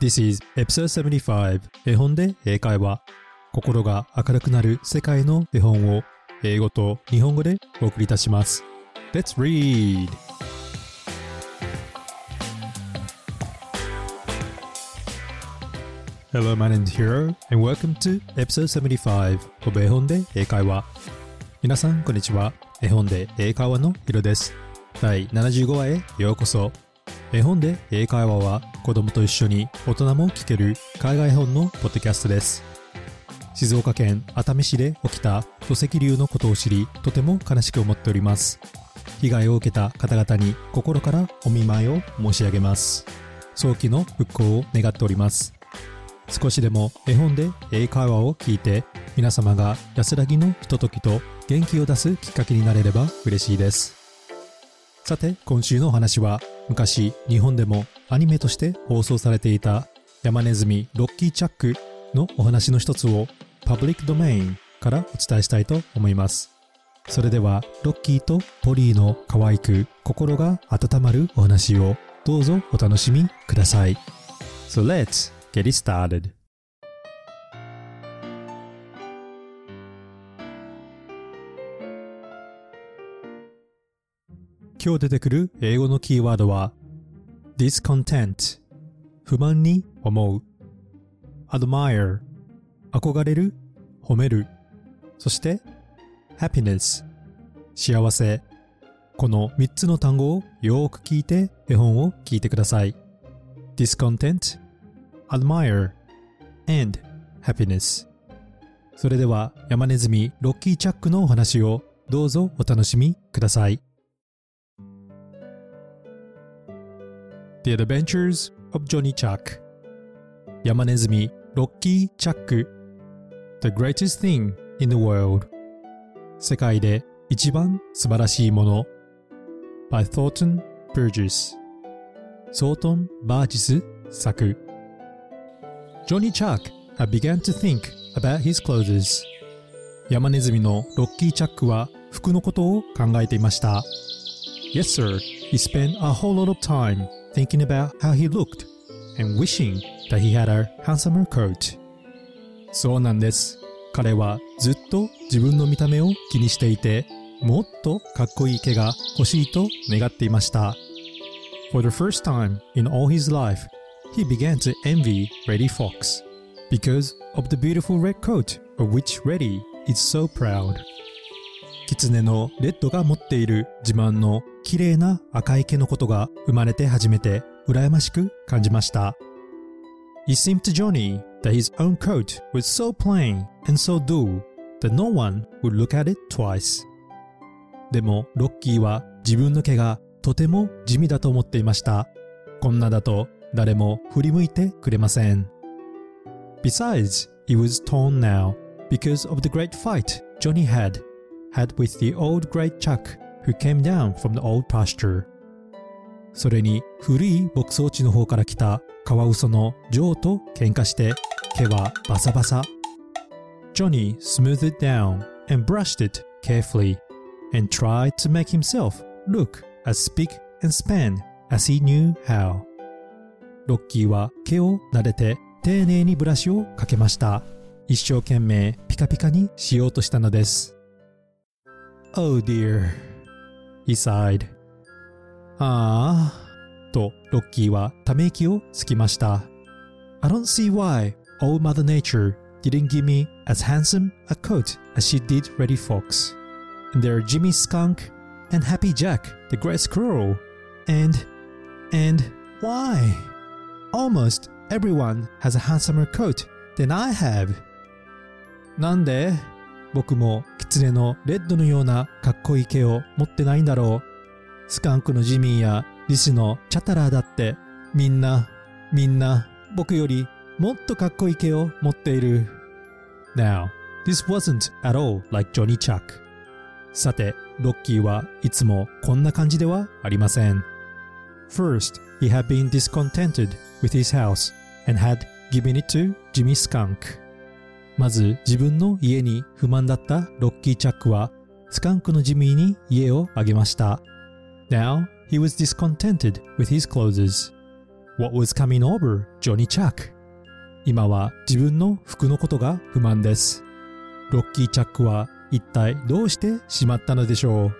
This is episode 75絵本で英会話。心が明るくなる世界の絵本を英語と日本語でお送りいたします。Let's read! Hello, my name is Hiro and welcome to episode 75 of 絵本で英会話。皆さんこんにちは。絵本で英会話のヒロです。第75話へようこそ。絵本で英会話は子供と一緒に大人も聞ける海外本のポッドキャストです。静岡県熱海市で起きた土石流のことを知りとても悲しく思っております。被害を受けた方々に心からお見舞いを申し上げます。早期の復興を願っております。少しでも絵本で英会話を聞いて皆様が安らぎのひとときと元気を出すきっかけになれれば嬉しいです。さて今週のお話は昔日本でもアニメとして放送されていた山ネズミロッキーチャックのお話の一つをパブリックドメインからお伝えしたいと思います。それではロッキーとポリーの可愛く心が温まるお話をどうぞお楽しみください。So let's get it started. 今日出てくる英語のキーワードは discontent 不満に思う。admire 憧れる。褒める。そして happiness 幸せ。この3つの単語をよく聞いて絵本を聞いてください。discontent admire and happiness それでは山ネズミロッキーチャックのお話をどうぞお楽しみください。The Adventures of Johnny Chuck 山ネズミロッキー・チャック The Greatest Thing in the World 世界で一番素晴らしいもの by Thornton Burgess ソートン・バージス作 Johnny Chuck had begun to think about his clothes 山ネズミのロッキー・チャックは服のことを考えていました Yes sir, he spent a whole lot of time thinking about how he looked and wishing that he had a handsomer coat. そうなんです。彼はずっと自分の見た目を気にしていて、もっとかっこいい毛が欲しいと願っていました。For the first time in all his life, he began to envy Reddy Fox because of the beautiful red coat of which Reddy is so proud. キツネのレッドが持っている自慢の綺麗な赤い毛のことが生まれて初めて羨ましく感じました。It seemed to Johnny that his own coat was so plain and so dull that no one would look at it twice. でもロッキーは自分の毛がとても地味だと思っていました。こんなだと誰も振り向いてくれません。Besides, he was torn now because of the great fight Johnny had had with the old great Chuck who came down from the old pasture. それに古い牧草地の方から来たカワウソのジョーと喧嘩して毛はバサバサ。Johnny smoothed it down and brushed it carefully and tried to make himself look as spick and span as he knew how. ロッキーは毛を撫でて丁寧にブラシをかけました。一生懸命ピカピカにしようとしたのです。Oh dear, he sighed. ああ、とロッキーはため息をつきました。I don't see why old Mother Nature didn't give me as handsome a coat as she did Reddy Fox. And there are Jimmy Skunk and Happy Jack, the great squirrel. And, and why? Almost everyone has a handsomer coat than I have. なんで 僕もキツネのレッドのようなかっこいい毛を持ってないんだろう。スカンクのジミーやリスのチャタラーだってみんな、みんな僕よりもっとかっこいい毛を持っている。Now, this wasn't at all like Johnny Chuck. さて、ロッキーはいつもこんな感じではありません。First, he had been discontented with his house and had given it to Jimmy Skunk. まず自分の家に不満だったロッキー・チャックはスカンクのジミーに家をあげました。Now he was discontented with his clothes. what was coming over Johnny Chuck. 今は自分の服のことが不満です。ロッキー・チャックは一体どうしてしまったのでしょう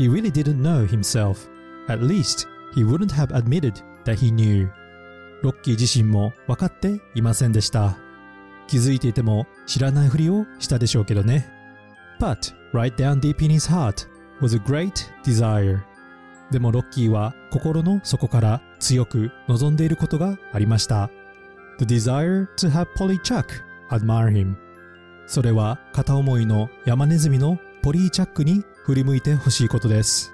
He really didn't know himself. At least, he wouldn't have admitted that he knew. ロッキー自身も分かっていませんでした。気づいていても知らないふりをしたでしょうけどね。But, right down deep in his heart was a great desire. でもロッキーは心の底から強く望んでいることがありました。The desire to have Polly Chuck admire him. それは片思いの山ネズミのポリーチャックに振り向いてほしいことです。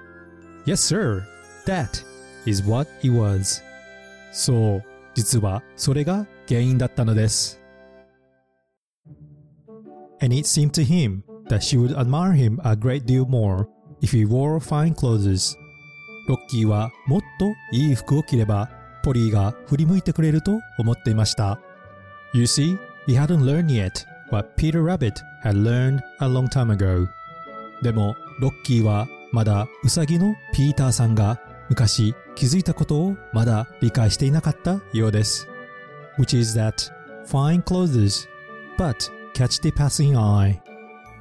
Yes, sir. That is what it was. そう、実はそれが原因だったのです。And it seemed to him that she would admire him a great deal more if he wore fine clothes. ロッキーはもっといい服を着ればポリーが振り向いてくれると思っていました。You see, he hadn't learned yet what Peter Rabbit had learned a long time ago. でも、ロッキーはまだウサギのピーターさんが昔気づいたことをまだ理解していなかったようです。Which is that fine clothes, but catch the passing eye.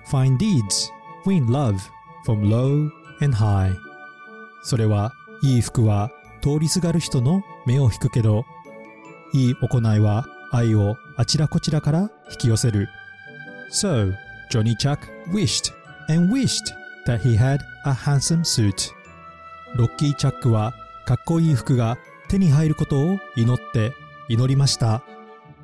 Fine deeds win love from low and high. それは、いい服は通りすがる人の目を引くけど、いい行いは愛をあちらこちらから引き寄せる。So, Johnny Chuck wished and wished that he had a handsome suit. ロッキー・チャックはかっこいい服が手に入ることを祈って祈りました。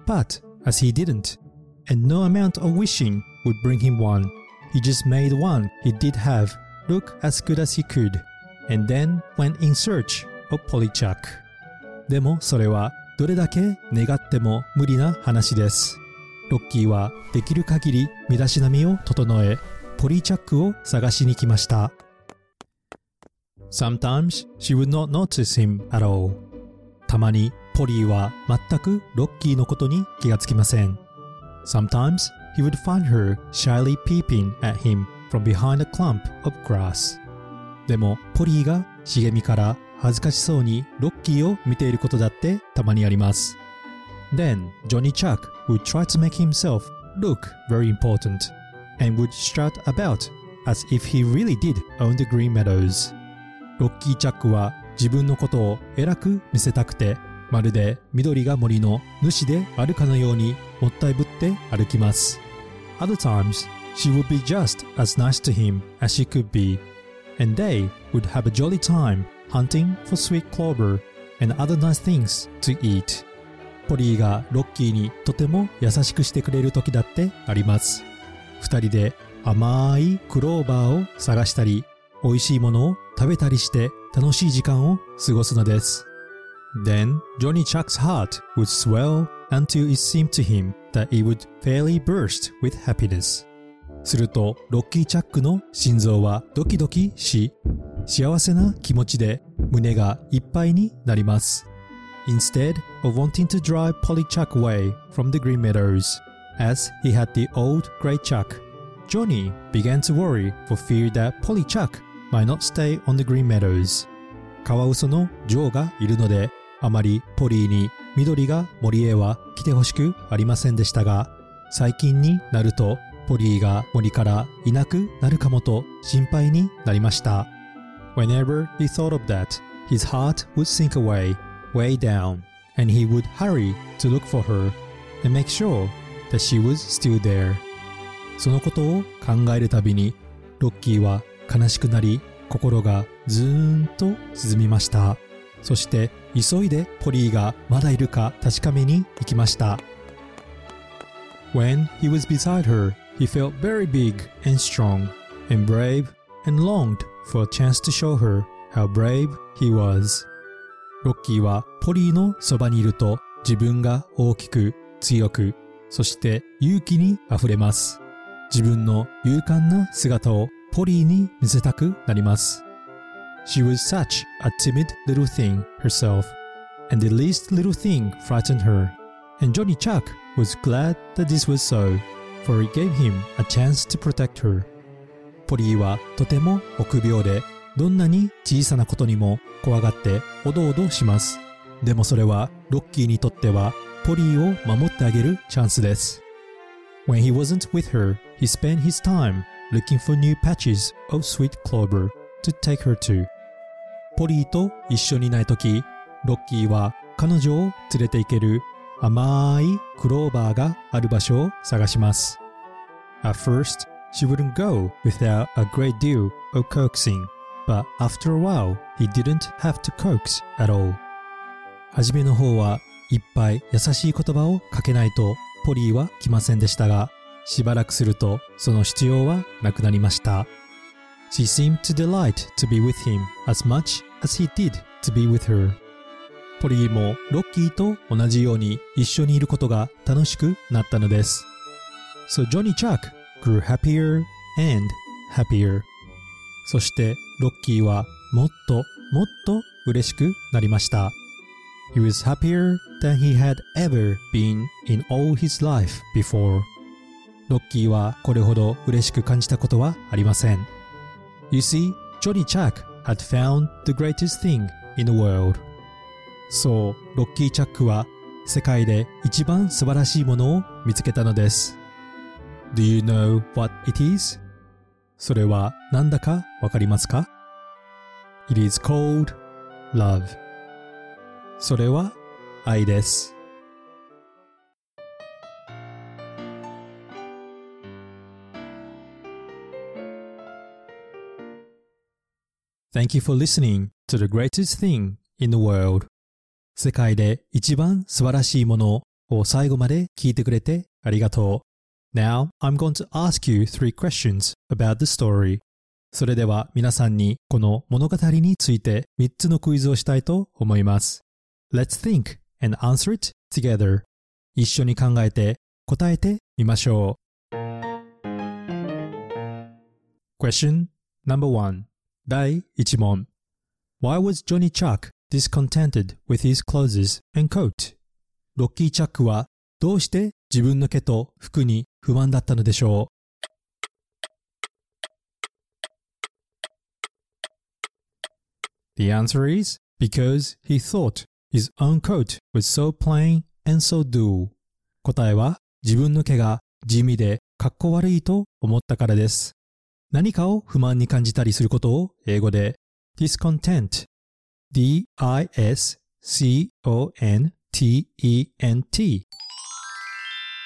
But, as he didn't, and no amount of wishing would bring him one, he just made one he did have look as good as he could, and then went in search of Polly Chuck. でもそれはどれだけ願っても無理な話です。ロッキーはできる限り身だしなみを整え、ポリーチャックを探しに来ました。Sometimes she would not notice him at all. たまにポリーは全くロッキーのことに気がつきません。Sometimes he would find her shyly peeping at him from behind a clump of grass. でもポリーが茂みから恥ずかしそうにロッキーを見ていることだってたまにあります。Then Johnny Chuck would try to make himself look very important and would strut about as if he really did own the green meadows. ロッキー・チャックは自分のことを偉く見せたくて まるで緑が森の主であるかのようにもったいぶって歩きます。Other times, she would be just as nice to him as she could be, and they would have a jolly time hunting for sweet clover and other nice things to eat. ポリーがロッキーにとても優しくしてくれる時だってあります。二人で甘いクローバーを探したり、美味しいものを食べたりして楽しい時間を過ごすのです。Then Johnny Chuck's heart would swell until it seemed to him that it would fairly burst with happiness. すると、ロッキー・チャックの心臓はドキドキし、幸せな気持ちで胸がいっぱいになります。Instead of wanting to drive Polly Chuck away from the Green Meadows, as he had the old grey Chuck, Johnny began to worry for fear that Polly Chuck might not stay on the Green Meadows. カワウソのジョーがいるので、 あまりポリーに緑が森へは来てほしくありませんでしたが、最近になるとポリーが森からいなくなるかもと心配になりました。Whenever he thought of that, his heart would sink away, way down, and he would hurry to look for her and make sure that she was still there. そのことを考えるたびに、ロッキーは悲しくなり、心がずーんと沈みました。そして、急いでポリーがまだいるか確かめに行きました。When he was beside her, he felt very big and strong and brave and longed for a chance to show her how brave he was. ロッキーはポリーのそばにいると自分が大きく強くそして勇気にあふれます。自分の勇敢な姿をポリーに見せたくなります。She was such a timid little thing herself, and the least little thing frightened her. And Johnny Chuck was glad that this was so, for it gave him a chance to protect her. ポリーはとても臆病で、どんなに小さなことにも怖がっておどおどします。 でもそれはロッキーにとってはポリーを守ってあげるチャンスです。When he wasn't with her, he spent his time looking for new patches of sweet clover to take her to. ポリーと一緒にいない時、ロッキーは彼女を連れて行ける甘いクローバーがある場所を探します。At first, she wouldn't go without a great deal of coaxing, but after a while, he didn't have to coax at all. はじめの方はいっぱい優しい言葉をかけないとポリーは来ませんでしたが、しばらくするとその必要はなくなりました。She seemed to delight to be with him as much as he did to be with her. ポリーもロッキーと同じように一緒にいることが楽しくなったのです。So Johnny Chuck grew happier and happier. そしてロッキーはもっともっと嬉しくなりました。He was happier than he had ever been in all his life before. ロッキーはこれほど嬉しく感じたことはありません。You see, Johnny Chuck had found the greatest thing in the world. そう、ロッキー・チャックは世界で一番素晴らしいものを見つけたのです。Do you know what it is? それは何だかわかりますか ?It is called love. それは愛です。Thank you for listening to the greatest thing in the world. 世界で一番素晴らしいものを最後まで聞いてくれてありがとう。Now, I'm going to ask you three questions about the story. それでは皆さんにこの物語について3つのクイズをしたいと思います。Let's think and answer it together. 一緒に考えて答えてみましょう。Question number one 第1問 Why was Johnny Chuck discontented with his clothes and coat. ロッキー・チャックはどうして自分の毛と服に不満だったのでしょう The answer is because he thought his own coat was so plain and so dull. 答えは自分の毛が地味でかっこ悪いと思ったからです。何かを不満に感じたりすることを英語で discontent D-I-S-C-O-N-T-E-N-T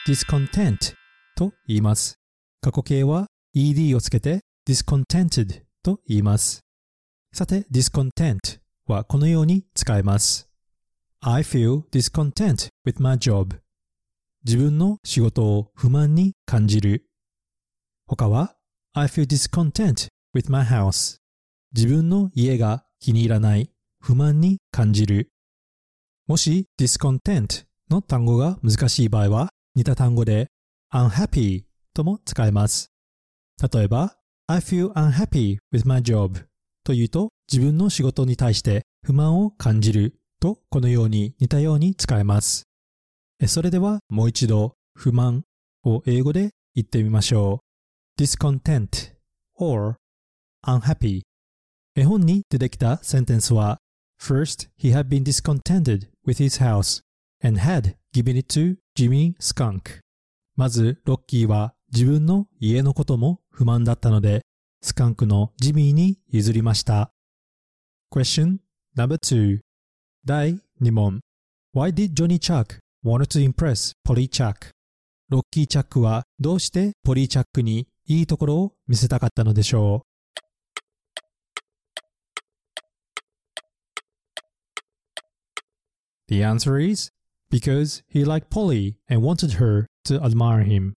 discontent と言います。過去形は ed をつけて discontented と言います。さて、discontent はこのように使えます。I feel discontent with my job. 自分の仕事を不満に感じる。他は I feel discontent with my house. 自分の家が気に入らない。不満に感じる。もし discontent の単語が難しい場合は似た単語で unhappy とも使えます。例えば I feel unhappy with my job というと自分の仕事に対して不満を感じるとこのように似たように使えます。それではもう一度不満を英語で言ってみましょう。Discontent or unhappy 絵本に出てきたセンテンスは First, he had been discontented with his house and had given it to Jimmy Skunk. まず、ロッキーは自分の家のことも不満だったので、スカンクのジミーに譲りました。Question number two 第2問 Why did Johnny Chuck want to impress Polly Chuck? ロッキー・チャックはどうしてポリー・チャックにいいところを見せたかったのでしょう The answer is because he liked Polly and wanted her to admire him.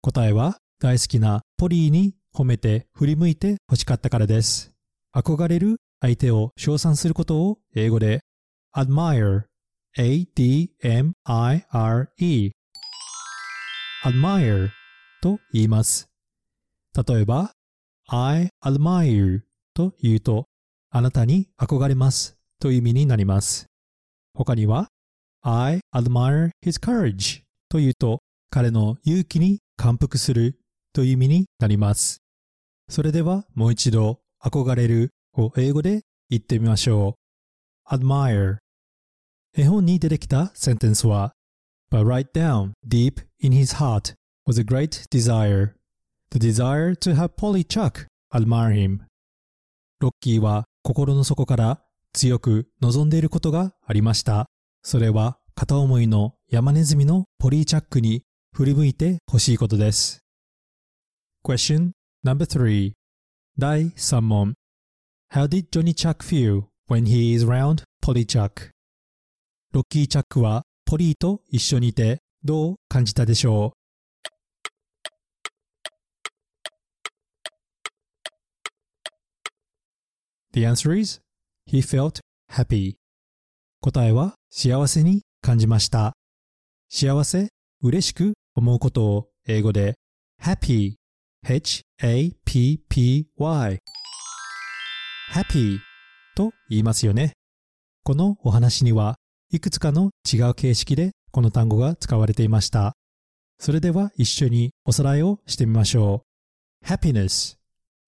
答えは大好きなポリーに褒めて振り向いて欲しかったからです。憧れる相手を称賛することを英語で admire a-d-m-i-r-e admire と言います。例えば I admire と言うとあなたに憧れますという意味になります。他には I admire his courage というと彼の勇気に感服するという意味になります。それではもう一度憧れるを英語で言ってみましょう。admire 絵本に出てきたセンテンスは But right down, deep in his heart was a great desire. The desire to have Polly Chuck admire him. ロッキーは心の底から強く望んでいることがありました。それは片思いの山ネズミのポリーチャックに振り向いてほしいことです。Question No.3 第3問 How did Johnny Chuck feel when he is around Polly Chuck? ロッキー・チャックはポリーと一緒にいてどう感じたでしょう The answer is He felt happy. 答えは幸せに感じました。幸せ、嬉しく思うことを英語で happy H-A-P-P-Y happy と言いますよね。このお話にはいくつかの違う形式でこの単語が使われていました。それでは一緒におさらいをしてみましょう。happiness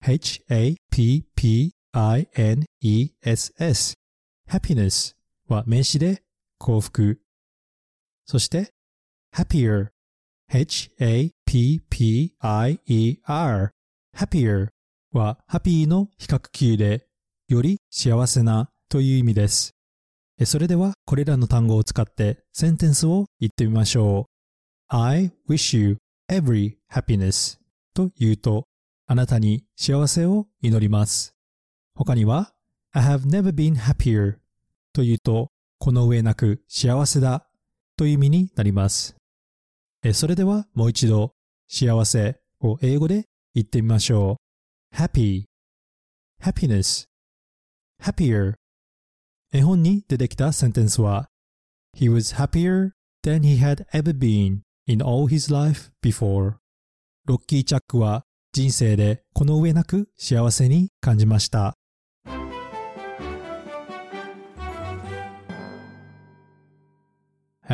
h-a-p-p-y h-a-p-p-i-n-e-s-s happiness は名詞で幸福。そして happier h-a-p-p-i-e-r happier は happy の比較級でより幸せなという意味です。それではこれらの単語を使ってセンテンスを言ってみましょう。I wish you every happiness と言うとあなたに幸せを祈ります。他には I have never been happier と言うとこの上なく幸せだという意味になります。それではもう一度幸せを英語で言ってみましょう。happy, happiness, happier 絵本に出てきたセンテンスは He was happier than he had ever been in all his life before. ロッキー・チャックは人生でこの上なく幸せに感じました。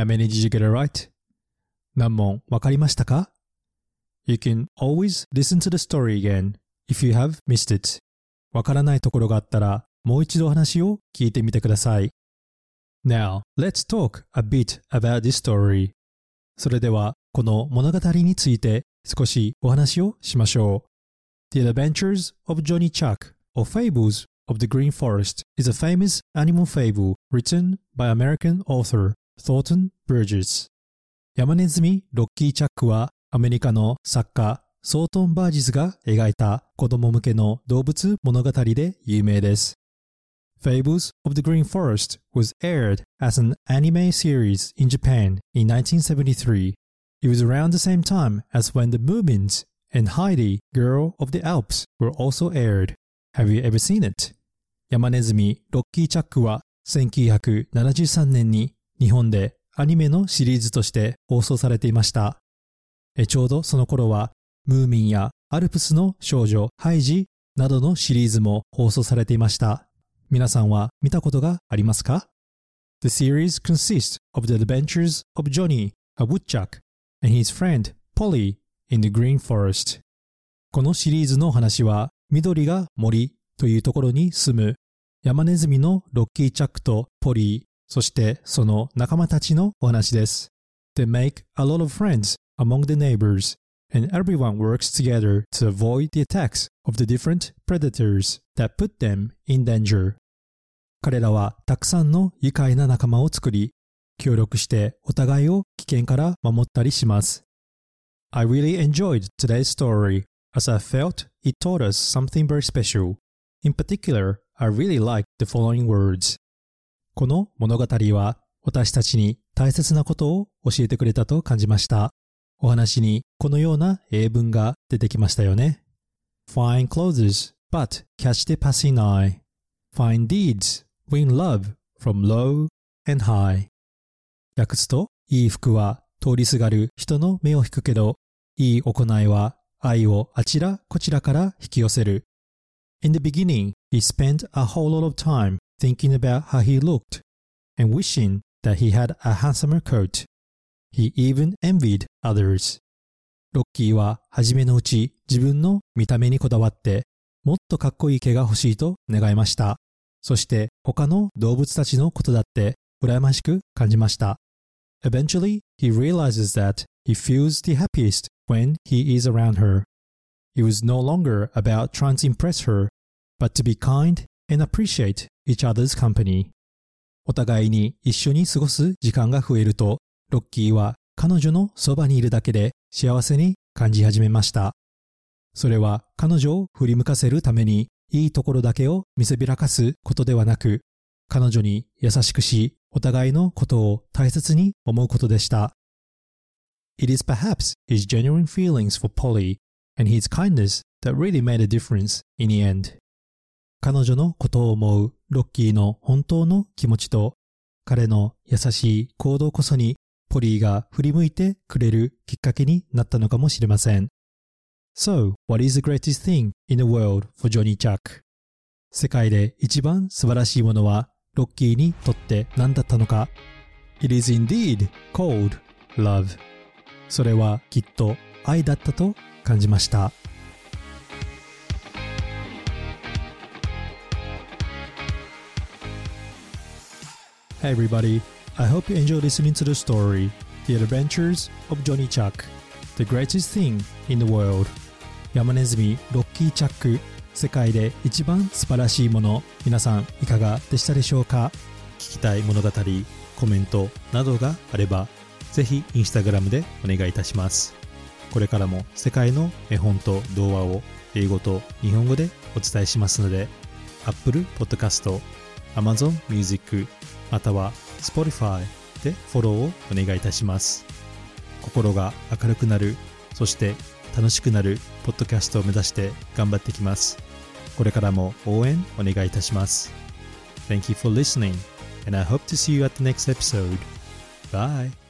How many did you get it right? 何問わかりましたか ?You can always listen to the story again if you have missed it. わからないところがあったらもう一度話を聞いてみてください。Now, let's talk a bit about this story. それでは、この物語について少しお話をしましょう。The Adventures of Johnny Chuck or Fables of the Green Forest is a famous animal fable written by American author Thornton Burgess. 山ネズミロッキー・チャックはアメリカの作家ソートン・バージスが描いた子供向けの動物物語で有名です。Fables of the Green Forest was aired as an anime series in Japan in 1973. It was around the same time as when The Moomins and Heidi, Girl of the Alps, were also aired. Have you ever seen it? 山ネズミロッキー・チャックは1973年に日本でアニメのシリーズとして放送されていました。ちょうどその頃はムーミンやアルプスの少女ハイジなどのシリーズも放送されていました。皆さんは見たことがありますか？The series consists of the adventures of Johnny, a woodchuck, and his friend Polly in the Green Forest. このシリーズの話は緑が森というところに住む山ネズミのロッキーチャックとポリー、そしてその仲間たちのお話です。They make a lot of friends among the neighbors, and everyone works together to avoid the attacks of the different predators that put them in danger. 彼らはたくさんの愉快な仲間を作り、協力してお互いを危険から守ったりします。I really enjoyed today's story as I felt it taught us something very special. In particular, I really liked the following words. この物語は私たちに大切なことを教えてくれたと感じました。お話にこのような英文が出てきましたよね。Fine clothes, but catch the passing eye. Fine deeds, win love from low and high 訳すと、いい服は通りすがる人の目を引くけど、いい行いは愛をあちらこちらから引き寄せる。In the beginning, he spent a whole lot of time thinking about how he looked and wishing that he had a handsomer coat. He even envied others. ロッキーは初めのうち自分の見た目にこだわってもっとかっこいい毛が欲しいと願いました。そして他の動物たちのことだって羨ましく感じました。Eventually, he realizes that he feels the happiest when he is around her. It was no longer about trying to impress her, but to be kind and appreciate each other's company. お互いに一緒に過ごす時間が増えると、ロッキーは彼女のそばにいるだけで幸せに感じ始めました。それは彼女を振り向かせるためにいいところだけを見せびらかすことではなく、彼女に優しくし、お互いのことを大切に思うことでした。It is perhaps his genuine feelings for Polly and his kindness that really made a difference in the end. 彼女のことを思うロッキーの本当の気持ちと彼の優しい行動こそにポリーが振り向いてくれるきっかけになったのかもしれません。So, what is the greatest thing in the world for Johnny Chuck? 世界で一番素晴らしいものはロッキーにとって何だったのか ?It is indeed called love. それはきっと愛だったと感じました。Hey everybody, I hope you enjoy listening to the story, The Adventures of Johnny Chuck, the greatest thing in the world. 山ネズミロッキーチャック世界で一番素晴らしいもの皆さんいかがでしたでしょうか聞きたい物語コメントなどがあればぜひインスタグラムでお願いいたしますこれからも世界の絵本と童話を英語と日本語でお伝えしますので Apple Podcast、Amazon Music または Spotify でフォローをお願いいたします。心が明るくなる、そして楽しくなるポッドキャストを目指して頑張ってきます。これからも応援お願いいたします。Thank you for listening, and I hope to see you at the next episode. Bye!